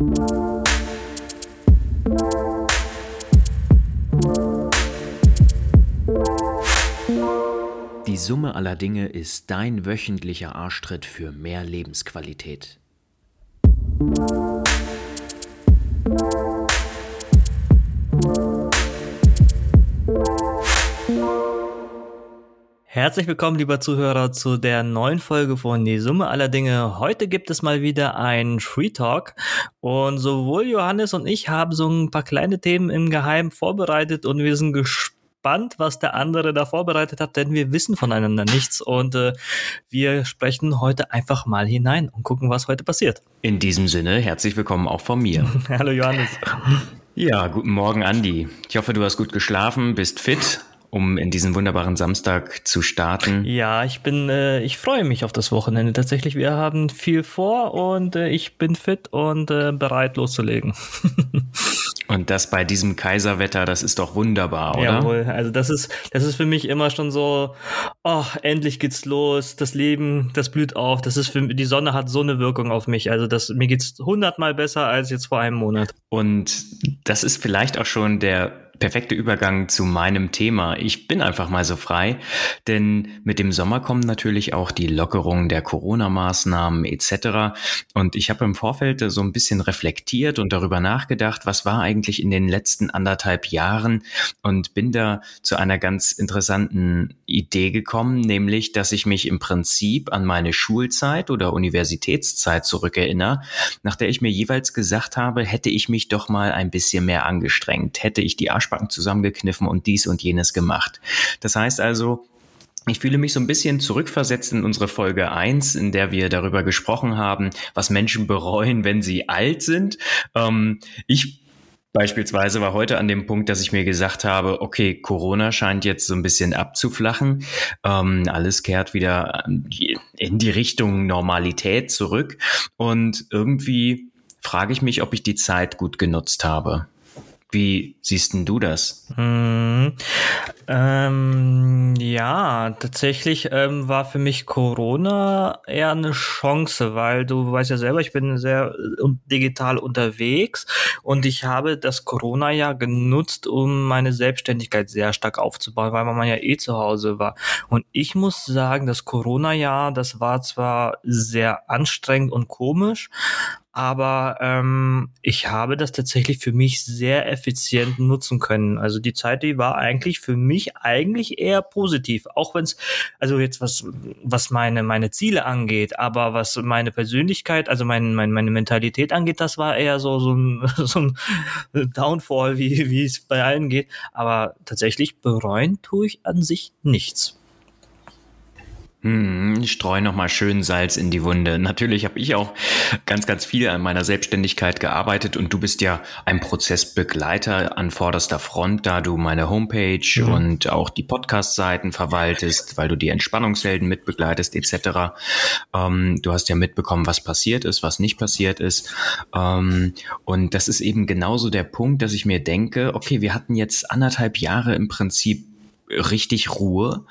Die Summe aller Dinge ist dein wöchentlicher Arschtritt für mehr Lebensqualität. Herzlich willkommen, lieber Zuhörer, zu der neuen Folge von Die Summe aller Dinge. Heute gibt es mal wieder ein Free Talk und sowohl Johannes und ich haben so ein paar kleine Themen im Geheimen vorbereitet und wir sind gespannt, was der andere da vorbereitet hat, denn wir wissen voneinander nichts und äh, wir sprechen heute einfach mal hinein und gucken, was heute passiert. In diesem Sinne, herzlich willkommen auch von mir. Hallo Johannes. Ja, guten Morgen, Andi. Ich hoffe, du hast gut geschlafen, bist fit um in diesen wunderbaren Samstag zu starten. Ja, ich bin, äh, ich freue mich auf das Wochenende. Tatsächlich, wir haben viel vor und äh, ich bin fit und äh, bereit loszulegen. und das bei diesem Kaiserwetter, das ist doch wunderbar, oder? Jawohl, also das ist, das ist für mich immer schon so, oh, endlich geht's los, das Leben, das blüht auf, das ist für die Sonne hat so eine Wirkung auf mich. Also das, mir geht's hundertmal besser als jetzt vor einem Monat. Und das ist vielleicht auch schon der perfekte Übergang zu meinem Thema. Ich bin einfach mal so frei, denn mit dem Sommer kommen natürlich auch die Lockerungen der Corona-Maßnahmen etc. Und ich habe im Vorfeld so ein bisschen reflektiert und darüber nachgedacht, was war eigentlich in den letzten anderthalb Jahren und bin da zu einer ganz interessanten Idee gekommen, nämlich, dass ich mich im Prinzip an meine Schulzeit oder Universitätszeit zurückerinnere, nach der ich mir jeweils gesagt habe, hätte ich mich doch mal ein bisschen mehr angestrengt, hätte ich die Arsch Arschbacken zusammengekniffen und dies und jenes gemacht. Das heißt also, ich fühle mich so ein bisschen zurückversetzt in unsere Folge 1, in der wir darüber gesprochen haben, was Menschen bereuen, wenn sie alt sind. Ähm, ich Beispielsweise war heute an dem Punkt, dass ich mir gesagt habe, okay, Corona scheint jetzt so ein bisschen abzuflachen. Ähm, alles kehrt wieder in die Richtung Normalität zurück. Und irgendwie frage ich mich, ob ich die Zeit gut genutzt habe. Wie siehst denn du das? Hm, ähm, ja, tatsächlich ähm, war für mich Corona eher eine Chance, weil du weißt ja selber, ich bin sehr äh, digital unterwegs und ich habe das Corona-Jahr genutzt, um meine Selbstständigkeit sehr stark aufzubauen, weil man ja eh zu Hause war. Und ich muss sagen, das Corona-Jahr, das war zwar sehr anstrengend und komisch, aber ähm, ich habe das tatsächlich für mich sehr effizient nutzen können. Also die Zeit, die war eigentlich für mich eigentlich eher positiv, auch wenn es, also jetzt was, was meine, meine Ziele angeht, aber was meine Persönlichkeit, also mein, mein, meine Mentalität angeht, das war eher so, so ein, so ein Downfall, wie, wie es bei allen geht. Aber tatsächlich bereuen tue ich an sich nichts. Hm, ich streue nochmal schön Salz in die Wunde. Natürlich habe ich auch ganz, ganz viel an meiner Selbstständigkeit gearbeitet und du bist ja ein Prozessbegleiter an vorderster Front, da du meine Homepage mhm. und auch die Podcast-Seiten verwaltest, weil du die Entspannungshelden mitbegleitest etc. Ähm, du hast ja mitbekommen, was passiert ist, was nicht passiert ist. Ähm, und das ist eben genauso der Punkt, dass ich mir denke, okay, wir hatten jetzt anderthalb Jahre im Prinzip richtig Ruhe,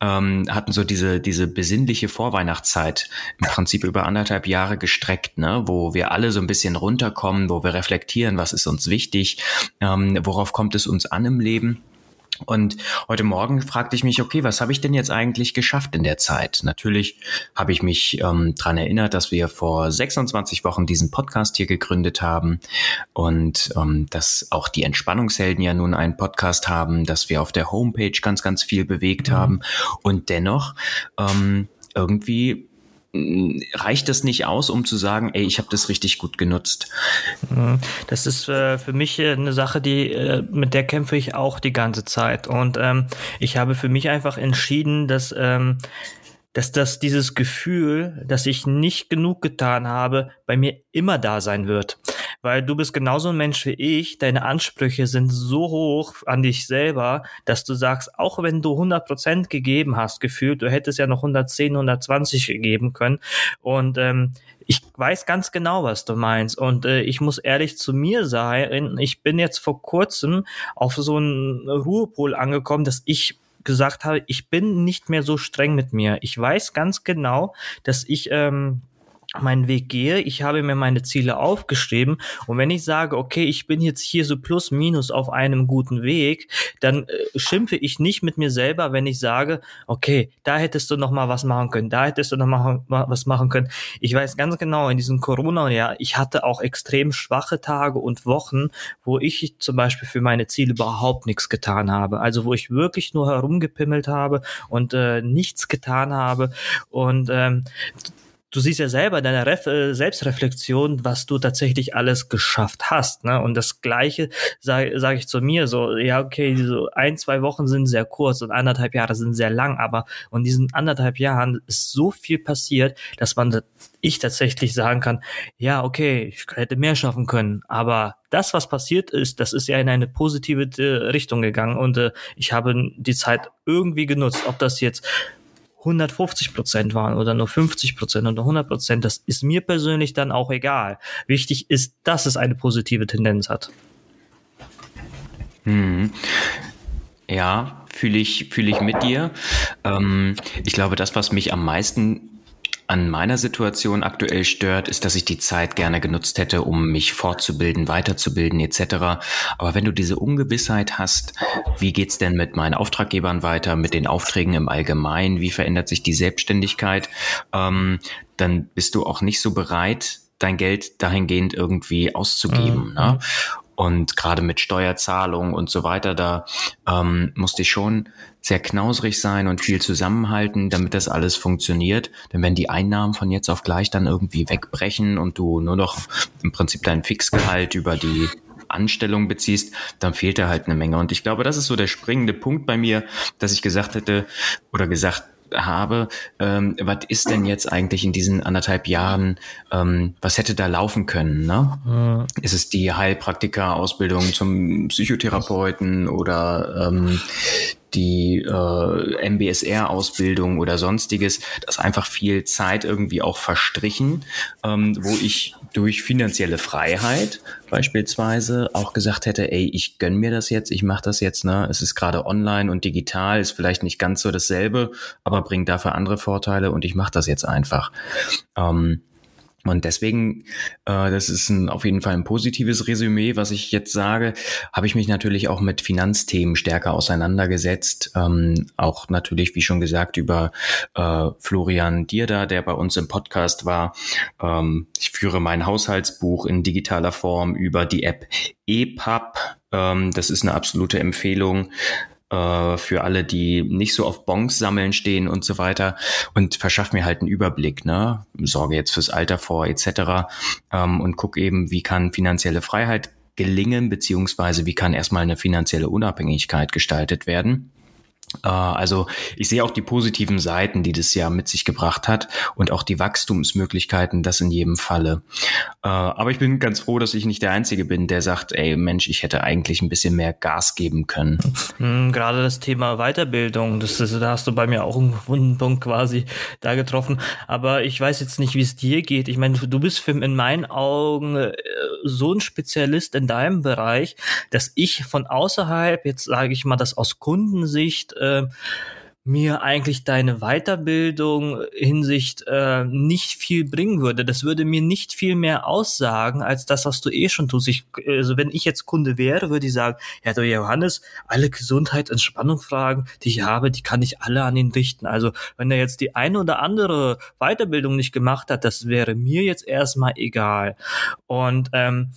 ähm, hatten so diese, diese besinnliche Vorweihnachtszeit im Prinzip über anderthalb Jahre gestreckt, ne, wo wir alle so ein bisschen runterkommen, wo wir reflektieren, was ist uns wichtig, ähm, worauf kommt es uns an im Leben. Und heute Morgen fragte ich mich, okay, was habe ich denn jetzt eigentlich geschafft in der Zeit? Natürlich habe ich mich ähm, dran erinnert, dass wir vor 26 Wochen diesen Podcast hier gegründet haben und ähm, dass auch die Entspannungshelden ja nun einen Podcast haben, dass wir auf der Homepage ganz, ganz viel bewegt mhm. haben. Und dennoch ähm, irgendwie reicht das nicht aus, um zu sagen, ey, ich habe das richtig gut genutzt. Mhm. Das ist äh, für mich äh, eine Sache, die äh, mit der kämpfe ich auch die ganze Zeit. Und ähm, ich habe für mich einfach entschieden, dass ähm, dass das dieses Gefühl, dass ich nicht genug getan habe, bei mir immer da sein wird weil du bist genauso ein Mensch wie ich. Deine Ansprüche sind so hoch an dich selber, dass du sagst, auch wenn du 100% gegeben hast, gefühlt, du hättest ja noch 110, 120 gegeben können. Und ähm, ich weiß ganz genau, was du meinst. Und äh, ich muss ehrlich zu mir sein, ich bin jetzt vor kurzem auf so einen Ruhepol angekommen, dass ich gesagt habe, ich bin nicht mehr so streng mit mir. Ich weiß ganz genau, dass ich ähm, meinen Weg gehe. Ich habe mir meine Ziele aufgeschrieben und wenn ich sage, okay, ich bin jetzt hier so plus minus auf einem guten Weg, dann äh, schimpfe ich nicht mit mir selber, wenn ich sage, okay, da hättest du noch mal was machen können, da hättest du noch mal was machen können. Ich weiß ganz genau, in diesem Corona-Jahr, ich hatte auch extrem schwache Tage und Wochen, wo ich zum Beispiel für meine Ziele überhaupt nichts getan habe. Also wo ich wirklich nur herumgepimmelt habe und äh, nichts getan habe und ähm, du siehst ja selber in deiner Ref äh, Selbstreflexion, was du tatsächlich alles geschafft hast. Ne? Und das Gleiche sage sag ich zu mir so, ja, okay, so ein, zwei Wochen sind sehr kurz und anderthalb Jahre sind sehr lang, aber in diesen anderthalb Jahren ist so viel passiert, dass man ich tatsächlich sagen kann, ja, okay, ich hätte mehr schaffen können, aber das, was passiert ist, das ist ja in eine positive äh, Richtung gegangen und äh, ich habe die Zeit irgendwie genutzt, ob das jetzt 150 Prozent waren oder nur 50 Prozent oder 100 Prozent, das ist mir persönlich dann auch egal. Wichtig ist, dass es eine positive Tendenz hat. Hm. Ja, fühle ich, fühle ich mit dir. Ähm, ich glaube, das, was mich am meisten an meiner Situation aktuell stört, ist, dass ich die Zeit gerne genutzt hätte, um mich fortzubilden, weiterzubilden etc. Aber wenn du diese Ungewissheit hast, wie geht's denn mit meinen Auftraggebern weiter, mit den Aufträgen im Allgemeinen, wie verändert sich die Selbstständigkeit, ähm, dann bist du auch nicht so bereit, dein Geld dahingehend irgendwie auszugeben. Mhm. Ne? Und gerade mit Steuerzahlungen und so weiter, da ähm, musste ich schon sehr knausrig sein und viel zusammenhalten, damit das alles funktioniert. Denn wenn die Einnahmen von jetzt auf gleich dann irgendwie wegbrechen und du nur noch im Prinzip dein Fixgehalt über die Anstellung beziehst, dann fehlt da halt eine Menge. Und ich glaube, das ist so der springende Punkt bei mir, dass ich gesagt hätte oder gesagt habe, ähm, was ist denn jetzt eigentlich in diesen anderthalb Jahren, ähm, was hätte da laufen können? Ne? Mhm. Ist es die Heilpraktiker-Ausbildung zum Psychotherapeuten oder ähm, die äh, MBSR-Ausbildung oder sonstiges, da ist einfach viel Zeit irgendwie auch verstrichen, ähm, wo ich durch finanzielle Freiheit beispielsweise auch gesagt hätte, ey, ich gönn mir das jetzt, ich mache das jetzt, ne? Es ist gerade online und digital, ist vielleicht nicht ganz so dasselbe, aber bringt dafür andere Vorteile und ich mache das jetzt einfach. Ähm, und deswegen, äh, das ist ein, auf jeden Fall ein positives Resümee, was ich jetzt sage, habe ich mich natürlich auch mit Finanzthemen stärker auseinandergesetzt. Ähm, auch natürlich, wie schon gesagt, über äh, Florian Dierda, der bei uns im Podcast war. Ähm, ich führe mein Haushaltsbuch in digitaler Form über die App EPUB. Ähm, das ist eine absolute Empfehlung äh, für alle, die nicht so auf Bonks sammeln stehen und so weiter und verschafft mir halt einen Überblick, ne? Sorge jetzt fürs Alter vor etc. Ähm, und guck eben, wie kann finanzielle Freiheit gelingen, beziehungsweise wie kann erstmal eine finanzielle Unabhängigkeit gestaltet werden. Äh, also ich sehe auch die positiven Seiten, die das Jahr mit sich gebracht hat und auch die Wachstumsmöglichkeiten, das in jedem Falle. Äh, aber ich bin ganz froh, dass ich nicht der Einzige bin, der sagt, ey Mensch, ich hätte eigentlich ein bisschen mehr Gas geben können. Hm, gerade das Thema Weiterbildung, das ist, da hast du bei mir auch einen wunden Punkt quasi da getroffen. Aber ich weiß jetzt nicht, wie es dir geht. Ich meine, du bist für, in meinen Augen äh, so ein Spezialist in deinem Bereich, dass ich von außerhalb, jetzt sage ich mal das aus Kundensicht, äh, mir eigentlich deine Weiterbildung Hinsicht äh, nicht viel bringen würde. Das würde mir nicht viel mehr aussagen als das, was du eh schon tust. Ich, also wenn ich jetzt Kunde wäre, würde ich sagen, ja, du Johannes, alle Gesundheit, Entspannung Fragen, die ich habe, die kann ich alle an ihn richten. Also wenn er jetzt die eine oder andere Weiterbildung nicht gemacht hat, das wäre mir jetzt erstmal egal. Und ähm,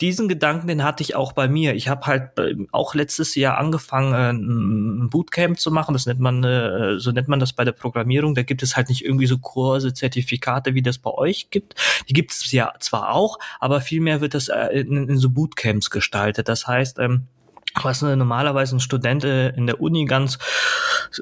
diesen Gedanken, den hatte ich auch bei mir. Ich habe halt äh, auch letztes Jahr angefangen, äh, ein Bootcamp zu machen. Das nennt man, äh, so nennt man das bei der Programmierung. Da gibt es halt nicht irgendwie so Kurse, Zertifikate, wie das bei euch gibt. Die gibt es ja zwar auch, aber vielmehr wird das in, in so Bootcamps gestaltet. Das heißt, ähm, was normalerweise ein Student in der Uni ganz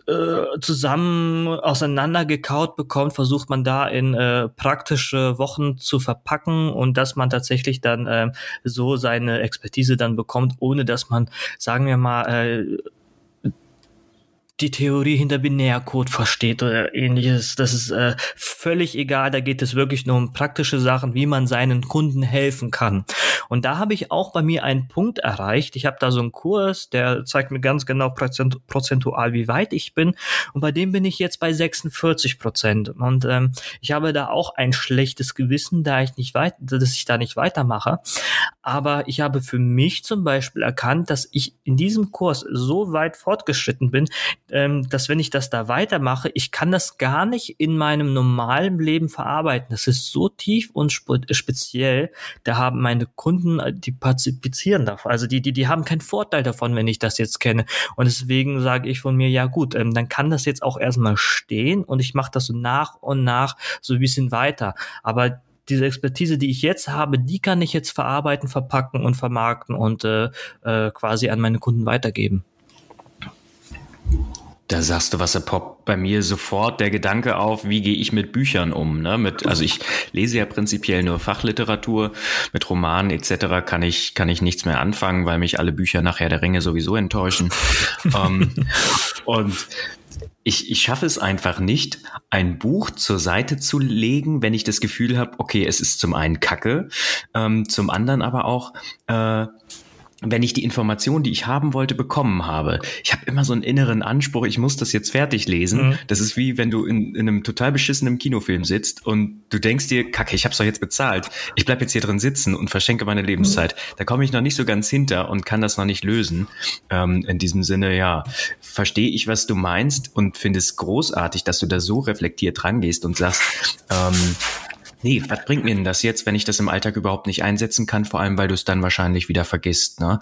äh, zusammen auseinandergekaut bekommt, versucht man da in äh, praktische Wochen zu verpacken und dass man tatsächlich dann äh, so seine Expertise dann bekommt, ohne dass man, sagen wir mal, äh, die Theorie hinter Binärcode versteht oder ähnliches. Das ist äh, völlig egal. Da geht es wirklich nur um praktische Sachen, wie man seinen Kunden helfen kann. Und da habe ich auch bei mir einen Punkt erreicht. Ich habe da so einen Kurs, der zeigt mir ganz genau prozentual, wie weit ich bin. Und bei dem bin ich jetzt bei 46 Prozent. Und ähm, ich habe da auch ein schlechtes Gewissen, da ich nicht weit, dass ich da nicht weitermache. Aber ich habe für mich zum Beispiel erkannt, dass ich in diesem Kurs so weit fortgeschritten bin, ähm, dass wenn ich das da weitermache, ich kann das gar nicht in meinem normalen Leben verarbeiten. Das ist so tief und speziell. Da haben meine Kunden, äh, die partizipieren davon. Also die, die, die haben keinen Vorteil davon, wenn ich das jetzt kenne. Und deswegen sage ich von mir, ja gut, ähm, dann kann das jetzt auch erstmal stehen und ich mache das so nach und nach so ein bisschen weiter. Aber diese Expertise, die ich jetzt habe, die kann ich jetzt verarbeiten, verpacken und vermarkten und äh, äh, quasi an meine Kunden weitergeben. Da sagst du was, da poppt bei mir sofort der Gedanke auf, wie gehe ich mit Büchern um? Ne? Mit, also ich lese ja prinzipiell nur Fachliteratur, mit Romanen etc. kann ich, kann ich nichts mehr anfangen, weil mich alle Bücher nachher der Ringe sowieso enttäuschen. um, ähm, und ich, ich schaffe es einfach nicht, ein Buch zur Seite zu legen, wenn ich das Gefühl habe, okay, es ist zum einen Kacke, ähm, zum anderen aber auch, äh, wenn ich die Information, die ich haben wollte, bekommen habe. Ich habe immer so einen inneren Anspruch, ich muss das jetzt fertig lesen. Mhm. Das ist wie wenn du in, in, einem total beschissenen Kinofilm sitzt und du denkst dir, kacke, ich habe doch jetzt bezahlt. Ich bleib jetzt hier drin sitzen und verschenke meine Lebenszeit. Mhm. Da komme ich noch nicht so ganz hinter und kann das noch nicht lösen. Ähm, in diesem Sinne, ja, verstehe ich, was du meinst und finde es großartig, dass du da so reflektiert rangehst und sagst, ähm, nee, was bringt mir denn das jetzt, wenn ich das im Alltag überhaupt nicht einsetzen kann, vor allem weil du es dann wahrscheinlich wieder vergisst. Ne?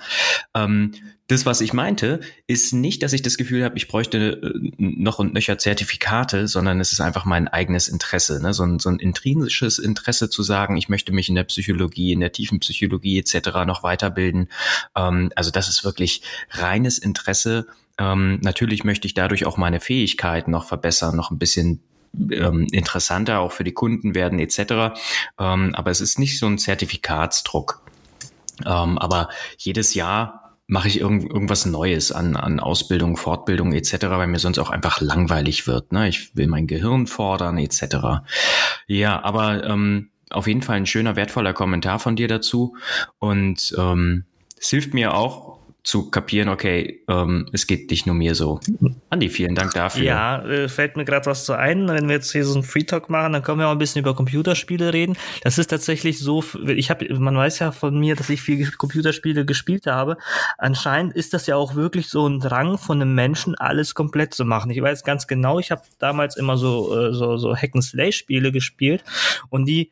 Ähm, das, was ich meinte, ist nicht, dass ich das Gefühl habe, ich bräuchte äh, noch und nöcher Zertifikate, sondern es ist einfach mein eigenes Interesse, ne? so, ein, so ein intrinsisches Interesse zu sagen, ich möchte mich in der Psychologie, in der tiefen Psychologie etc. noch weiterbilden. Ähm, also das ist wirklich reines Interesse. Ähm, natürlich möchte ich dadurch auch meine Fähigkeiten noch verbessern, noch ein bisschen ähm, interessanter auch für die Kunden werden etc. Ähm, aber es ist nicht so ein Zertifikatsdruck. Ähm, aber jedes Jahr mache ich irgend, irgendwas Neues an, an Ausbildung, Fortbildung etc., weil mir sonst auch einfach langweilig wird. Ne? Ich will mein Gehirn fordern etc. Ja, aber ähm, auf jeden Fall ein schöner, wertvoller Kommentar von dir dazu. Und ähm, es hilft mir auch, zu kapieren, okay, ähm, es geht nicht nur mir so. Andi, vielen Dank dafür. Ja, äh, fällt mir gerade was zu ein. Wenn wir jetzt hier so einen Free Talk machen, dann können wir auch ein bisschen über Computerspiele reden. Das ist tatsächlich so, ich habe, man weiß ja von mir, dass ich viel Computerspiele gespielt habe. Anscheinend ist das ja auch wirklich so ein Drang von einem Menschen, alles komplett zu machen. Ich weiß ganz genau, ich habe damals immer so, äh, so, so Hack-and-Slay-Spiele gespielt und die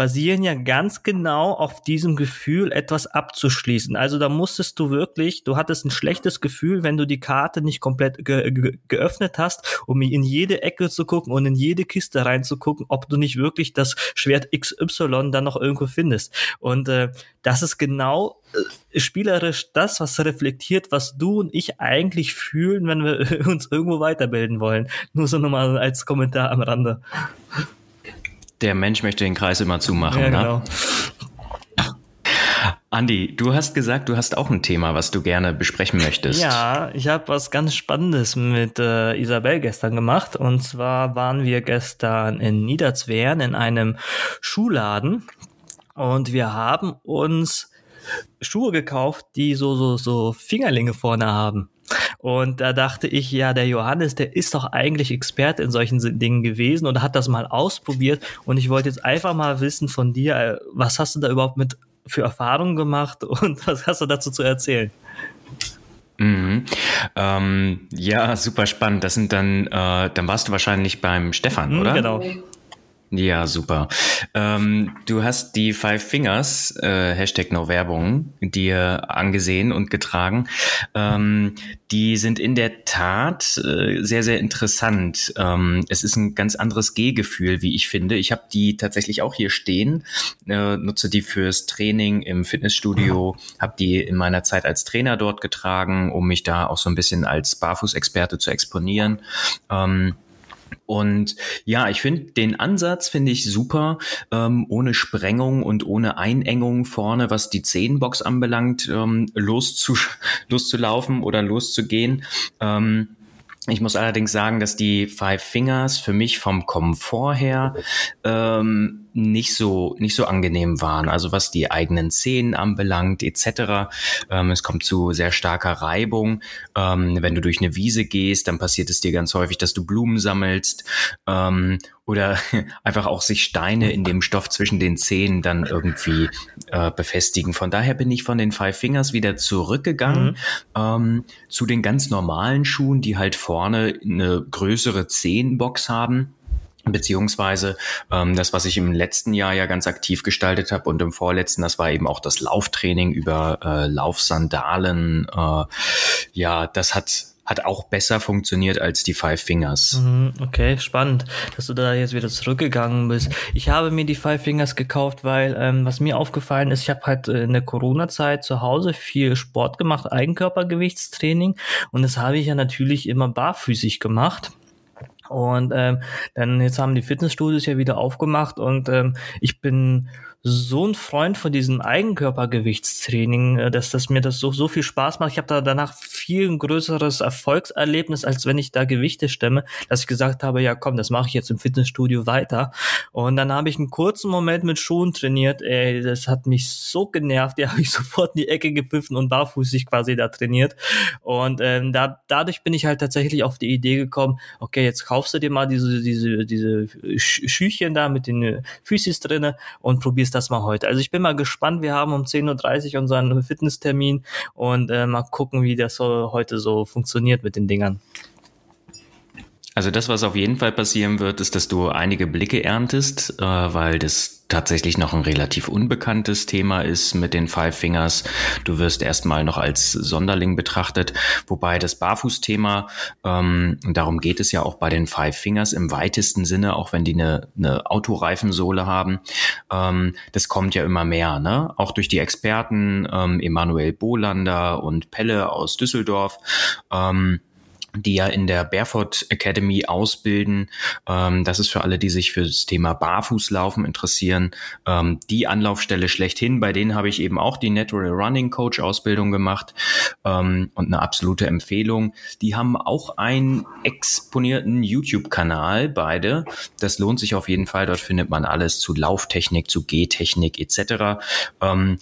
basieren ja ganz genau auf diesem Gefühl, etwas abzuschließen. Also da musstest du wirklich, du hattest ein schlechtes Gefühl, wenn du die Karte nicht komplett ge ge geöffnet hast, um in jede Ecke zu gucken und in jede Kiste reinzugucken, ob du nicht wirklich das Schwert XY dann noch irgendwo findest. Und äh, das ist genau äh, spielerisch das, was reflektiert, was du und ich eigentlich fühlen, wenn wir uns irgendwo weiterbilden wollen. Nur so nochmal als Kommentar am Rande der Mensch möchte den Kreis immer zumachen. Ja, ne? genau. Andi, du hast gesagt, du hast auch ein Thema, was du gerne besprechen möchtest. Ja, ich habe was ganz Spannendes mit äh, Isabel gestern gemacht. Und zwar waren wir gestern in Niederzweren in einem Schuhladen und wir haben uns Schuhe gekauft, die so so so Fingerlinge vorne haben. Und da dachte ich, ja, der Johannes, der ist doch eigentlich Experte in solchen Dingen gewesen und hat das mal ausprobiert. Und ich wollte jetzt einfach mal wissen von dir, äh, was hast du da überhaupt mit für Erfahrungen gemacht und was hast du dazu zu erzählen? Mhm. Ähm, ja, super spannend. Das sind dann, äh, dann warst du wahrscheinlich beim Stefan, mhm, oder? Genau. Ja, super. Ähm, du hast die Five Fingers, äh, Hashtag No Werbung, dir angesehen und getragen. Ähm, die sind in der Tat äh, sehr, sehr interessant. Ähm, es ist ein ganz anderes Gehgefühl, wie ich finde. Ich habe die tatsächlich auch hier stehen, äh, nutze die fürs Training im Fitnessstudio, habe die in meiner Zeit als Trainer dort getragen, um mich da auch so ein bisschen als Barfußexperte zu exponieren. Ähm, und ja, ich finde den Ansatz finde ich super, ähm, ohne Sprengung und ohne Einengung vorne, was die Zehenbox anbelangt, ähm, loszu loszulaufen oder loszugehen. Ähm, ich muss allerdings sagen, dass die Five Fingers für mich vom Komfort her ähm, nicht so nicht so angenehm waren. Also was die eigenen Zehen anbelangt etc. Ähm, es kommt zu sehr starker Reibung. Ähm, wenn du durch eine Wiese gehst, dann passiert es dir ganz häufig, dass du Blumen sammelst ähm, oder einfach auch sich Steine in dem Stoff zwischen den Zehen dann irgendwie äh, befestigen. Von daher bin ich von den Five Fingers wieder zurückgegangen mhm. ähm, zu den ganz normalen Schuhen, die halt vorne eine größere Zehenbox haben beziehungsweise ähm, das, was ich im letzten Jahr ja ganz aktiv gestaltet habe und im vorletzten, das war eben auch das Lauftraining über äh, Laufsandalen. Äh, ja, das hat hat auch besser funktioniert als die Five Fingers. Mhm, okay, spannend, dass du da jetzt wieder zurückgegangen bist. Ich habe mir die Five Fingers gekauft, weil ähm, was mir aufgefallen ist, ich habe halt in der Corona-Zeit zu Hause viel Sport gemacht, Eigenkörpergewichtstraining und das habe ich ja natürlich immer barfüßig gemacht. Und ähm, dann jetzt haben die Fitnessstudios ja wieder aufgemacht und ähm, ich bin so ein Freund von diesem Eigenkörpergewichtstraining, äh, dass das mir das so, so viel Spaß macht. Ich habe da danach viel größeres Erfolgserlebnis, als wenn ich da Gewichte stemme, dass ich gesagt habe, ja komm, das mache ich jetzt im Fitnessstudio weiter. Und dann habe ich einen kurzen Moment mit Schuhen trainiert. Ey, das hat mich so genervt. Die habe ich sofort in die Ecke gepfiffen und barfußig quasi da trainiert. Und ähm, da, dadurch bin ich halt tatsächlich auf die Idee gekommen, okay, jetzt kaufst du dir mal diese, diese, diese Schüchchen da mit den Füßis drinne und probierst ist das mal heute. Also ich bin mal gespannt. Wir haben um 10.30 Uhr unseren Fitnesstermin und äh, mal gucken, wie das so heute so funktioniert mit den Dingern. Also das, was auf jeden Fall passieren wird, ist, dass du einige Blicke erntest, äh, weil das tatsächlich noch ein relativ unbekanntes Thema ist mit den Five Fingers. Du wirst erstmal noch als Sonderling betrachtet, wobei das Barfußthema, ähm, darum geht es ja auch bei den Five Fingers im weitesten Sinne, auch wenn die eine, eine Autoreifensohle haben, ähm, das kommt ja immer mehr, ne? Auch durch die Experten, ähm, Emanuel Bolander und Pelle aus Düsseldorf. Ähm, die ja in der Barefoot Academy ausbilden. Ähm, das ist für alle, die sich für das Thema Barfußlaufen interessieren, ähm, die Anlaufstelle schlechthin. Bei denen habe ich eben auch die Natural Running Coach Ausbildung gemacht ähm, und eine absolute Empfehlung. Die haben auch einen exponierten YouTube-Kanal, beide. Das lohnt sich auf jeden Fall. Dort findet man alles zu Lauftechnik, zu Gehtechnik etc. Ähm,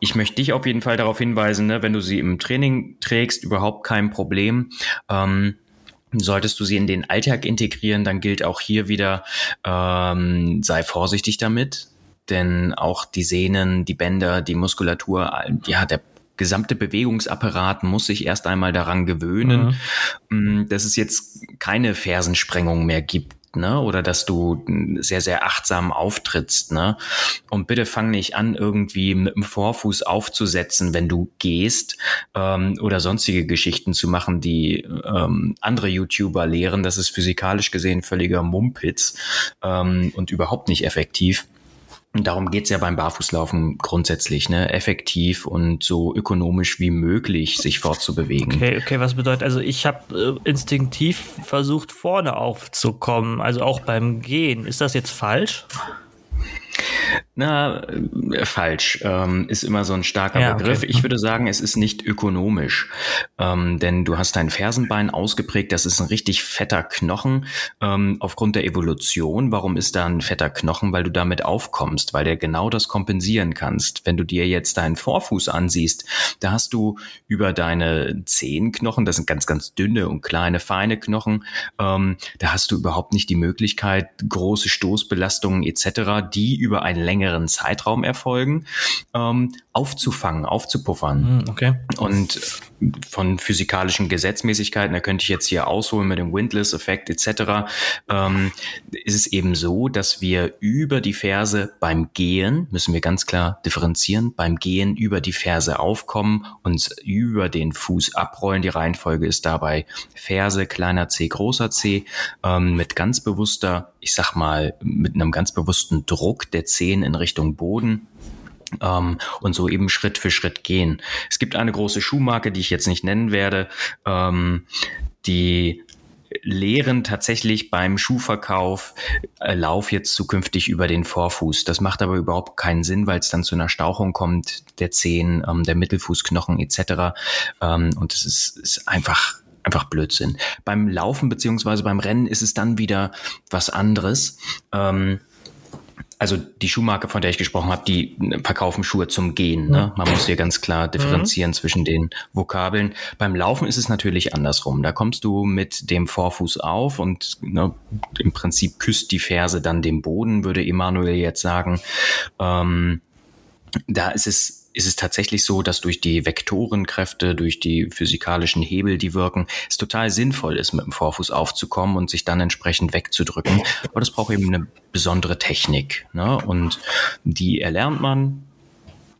ich möchte dich auf jeden Fall darauf hinweisen, ne, wenn du sie im Training trägst, überhaupt kein Problem. Ähm, Solltest du sie in den Alltag integrieren, dann gilt auch hier wieder, ähm, sei vorsichtig damit, denn auch die Sehnen, die Bänder, die Muskulatur, ja, der gesamte Bewegungsapparat muss sich erst einmal daran gewöhnen, mhm. dass es jetzt keine Fersensprengung mehr gibt ne? Oder dass du sehr, sehr achtsam auftrittst, ne? Und bitte fang nicht an, irgendwie mit dem Vorfuß aufzusetzen, wenn du gehst, ähm, oder sonstige Geschichten zu machen, die ähm, andere YouTuber lehren. Das ist physikalisch gesehen völliger Mumpitz ähm, und überhaupt nicht effektiv. Und darum geht's ja beim Barfußlaufen grundsätzlich, ne? Effektiv und so ökonomisch wie möglich sich fortzubewegen. Okay, okay, was bedeutet, also ich habe äh, instinktiv versucht, vorne aufzukommen, also auch beim Gehen. Ist das jetzt falsch? Na, äh, falsch. Ähm, ist immer so ein starker ja, Begriff. Okay. Ich würde sagen, es ist nicht ökonomisch. Ähm, denn du hast dein Fersenbein ausgeprägt, das ist ein richtig fetter Knochen ähm, aufgrund der Evolution. Warum ist da ein fetter Knochen? Weil du damit aufkommst, weil der genau das kompensieren kannst. Wenn du dir jetzt deinen Vorfuß ansiehst, da hast du über deine Zehenknochen, das sind ganz, ganz dünne und kleine, feine Knochen, ähm, da hast du überhaupt nicht die Möglichkeit, große Stoßbelastungen etc., die über einen längeren Zeitraum erfolgen, ähm, aufzufangen, aufzupuffern. Hm, okay. Und von physikalischen Gesetzmäßigkeiten, da könnte ich jetzt hier ausholen mit dem Windless-Effekt etc., ähm, ist es eben so, dass wir über die Ferse beim Gehen, müssen wir ganz klar differenzieren, beim Gehen über die Ferse aufkommen, uns über den Fuß abrollen. Die Reihenfolge ist dabei Ferse, kleiner C, großer C, ähm, mit ganz bewusster, ich sag mal, mit einem ganz bewussten Druck der Zehen in Richtung Boden ähm, und so eben Schritt für Schritt gehen. Es gibt eine große Schuhmarke, die ich jetzt nicht nennen werde, ähm, die lehren tatsächlich beim Schuhverkauf, äh, lauf jetzt zukünftig über den Vorfuß. Das macht aber überhaupt keinen Sinn, weil es dann zu einer Stauchung kommt, der Zehen, ähm, der Mittelfußknochen etc. Ähm, und es ist, ist einfach einfach Blödsinn. Beim Laufen beziehungsweise beim Rennen ist es dann wieder was anderes. Ähm, also die Schuhmarke, von der ich gesprochen habe, die verkaufen Schuhe zum Gehen. Ne? Man muss hier ganz klar differenzieren mhm. zwischen den Vokabeln. Beim Laufen ist es natürlich andersrum. Da kommst du mit dem Vorfuß auf und ne, im Prinzip küsst die Ferse dann den Boden, würde Emanuel jetzt sagen. Ähm, da ist es ist es tatsächlich so, dass durch die Vektorenkräfte, durch die physikalischen Hebel, die wirken, es total sinnvoll ist, mit dem Vorfuß aufzukommen und sich dann entsprechend wegzudrücken. Aber das braucht eben eine besondere Technik. Ne? Und die erlernt man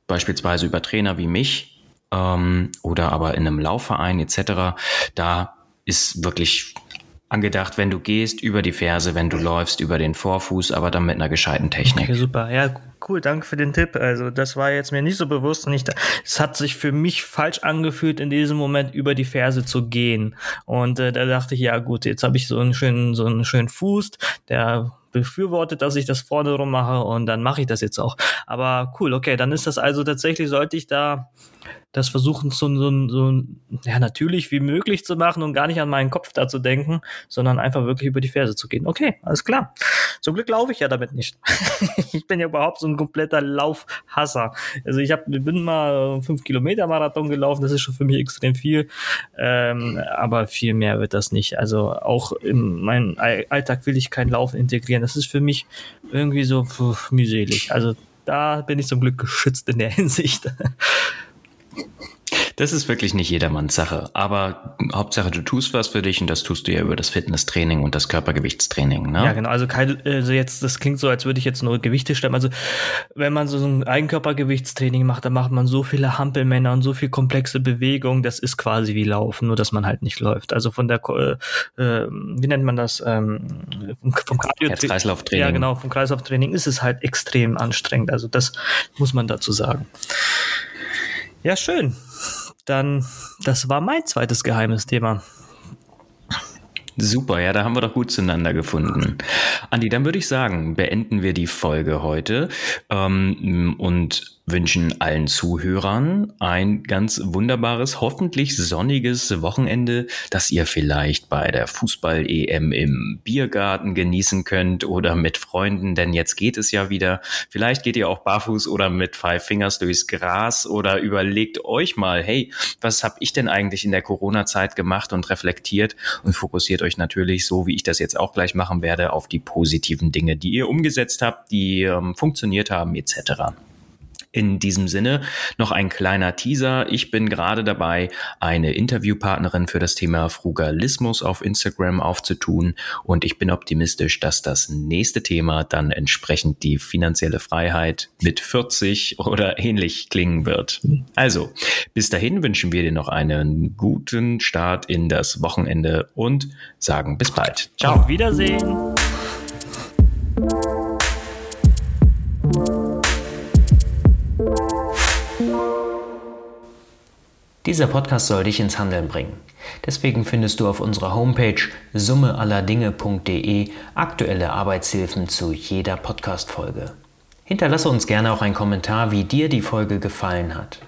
beispielsweise über Trainer wie mich ähm, oder aber in einem Laufverein etc. Da ist wirklich angedacht, wenn du gehst, über die Ferse, wenn du läufst, über den Vorfuß, aber dann mit einer gescheiten Technik. Okay, super. Ja, cool, danke für den Tipp. Also das war jetzt mir nicht so bewusst und es hat sich für mich falsch angefühlt, in diesem Moment über die Ferse zu gehen. Und äh, da dachte ich, ja gut, jetzt habe ich so einen schönen, so einen schönen Fuß, der befürwortet, dass ich das vorne rum mache und dann mache ich das jetzt auch. Aber cool, okay, dann ist das also tatsächlich, sollte ich da das versuchen, so, so, so ja, natürlich wie möglich zu machen und gar nicht an meinen Kopf da zu denken, sondern einfach wirklich über die Ferse zu gehen. Okay, alles klar. Zum Glück laufe ich ja damit nicht. ich bin ja überhaupt so ein kompletter Laufhasser. Also ich hab, bin mal fünf Kilometer Marathon gelaufen, das ist schon für mich extrem viel, ähm, aber viel mehr wird das nicht. Also auch in meinen Alltag will ich kein Laufen integrieren. Das ist für mich irgendwie so puh, mühselig. Also da bin ich zum Glück geschützt in der Hinsicht. Das ist wirklich nicht jedermanns Sache. Aber Hauptsache, du tust was für dich und das tust du ja über das Fitnesstraining und das Körpergewichtstraining. Ne? Ja, genau. Also, kein, also jetzt, das klingt so, als würde ich jetzt nur Gewichte stemmen. Also wenn man so ein Eigenkörpergewichtstraining macht, dann macht man so viele Hampelmänner und so viel komplexe Bewegungen. Das ist quasi wie Laufen, nur dass man halt nicht läuft. Also von der, äh, äh wie nennt man das? Ähm, vom Cardio Herz-Kreislauf-Training. Ja, genau. Vom Kreislauftraining ist es halt extrem anstrengend. Also das muss man dazu sagen. Ja, schön. Dann, das war mein zweites geheimes Thema. Super, ja, da haben wir doch gut zueinander gefunden. Andi, dann würde ich sagen, beenden wir die Folge heute ähm, und wünschen allen Zuhörern ein ganz wunderbares, hoffentlich sonniges Wochenende, das ihr vielleicht bei der Fußball-EM im Biergarten genießen könnt oder mit Freunden, denn jetzt geht es ja wieder. Vielleicht geht ihr auch barfuß oder mit Five Fingers durchs Gras oder überlegt euch mal, hey, was habe ich denn eigentlich in der Corona-Zeit gemacht und reflektiert und fokussiert euch natürlich, so wie ich das jetzt auch gleich machen werde, auf die positiven Dinge, die ihr umgesetzt habt, die ähm, funktioniert haben etc. In diesem Sinne noch ein kleiner Teaser. Ich bin gerade dabei, eine Interviewpartnerin für das Thema Frugalismus auf Instagram aufzutun und ich bin optimistisch, dass das nächste Thema dann entsprechend die finanzielle Freiheit mit 40 oder ähnlich klingen wird. Also, bis dahin wünschen wir dir noch einen guten Start in das Wochenende und sagen bis bald. Ciao. Auf Wiedersehen. Dieser Podcast soll dich ins Handeln bringen. Deswegen findest du auf unserer Homepage summeallerdinge.de aktuelle Arbeitshilfen zu jeder Podcast-Folge. Hinterlasse uns gerne auch einen Kommentar, wie dir die Folge gefallen hat.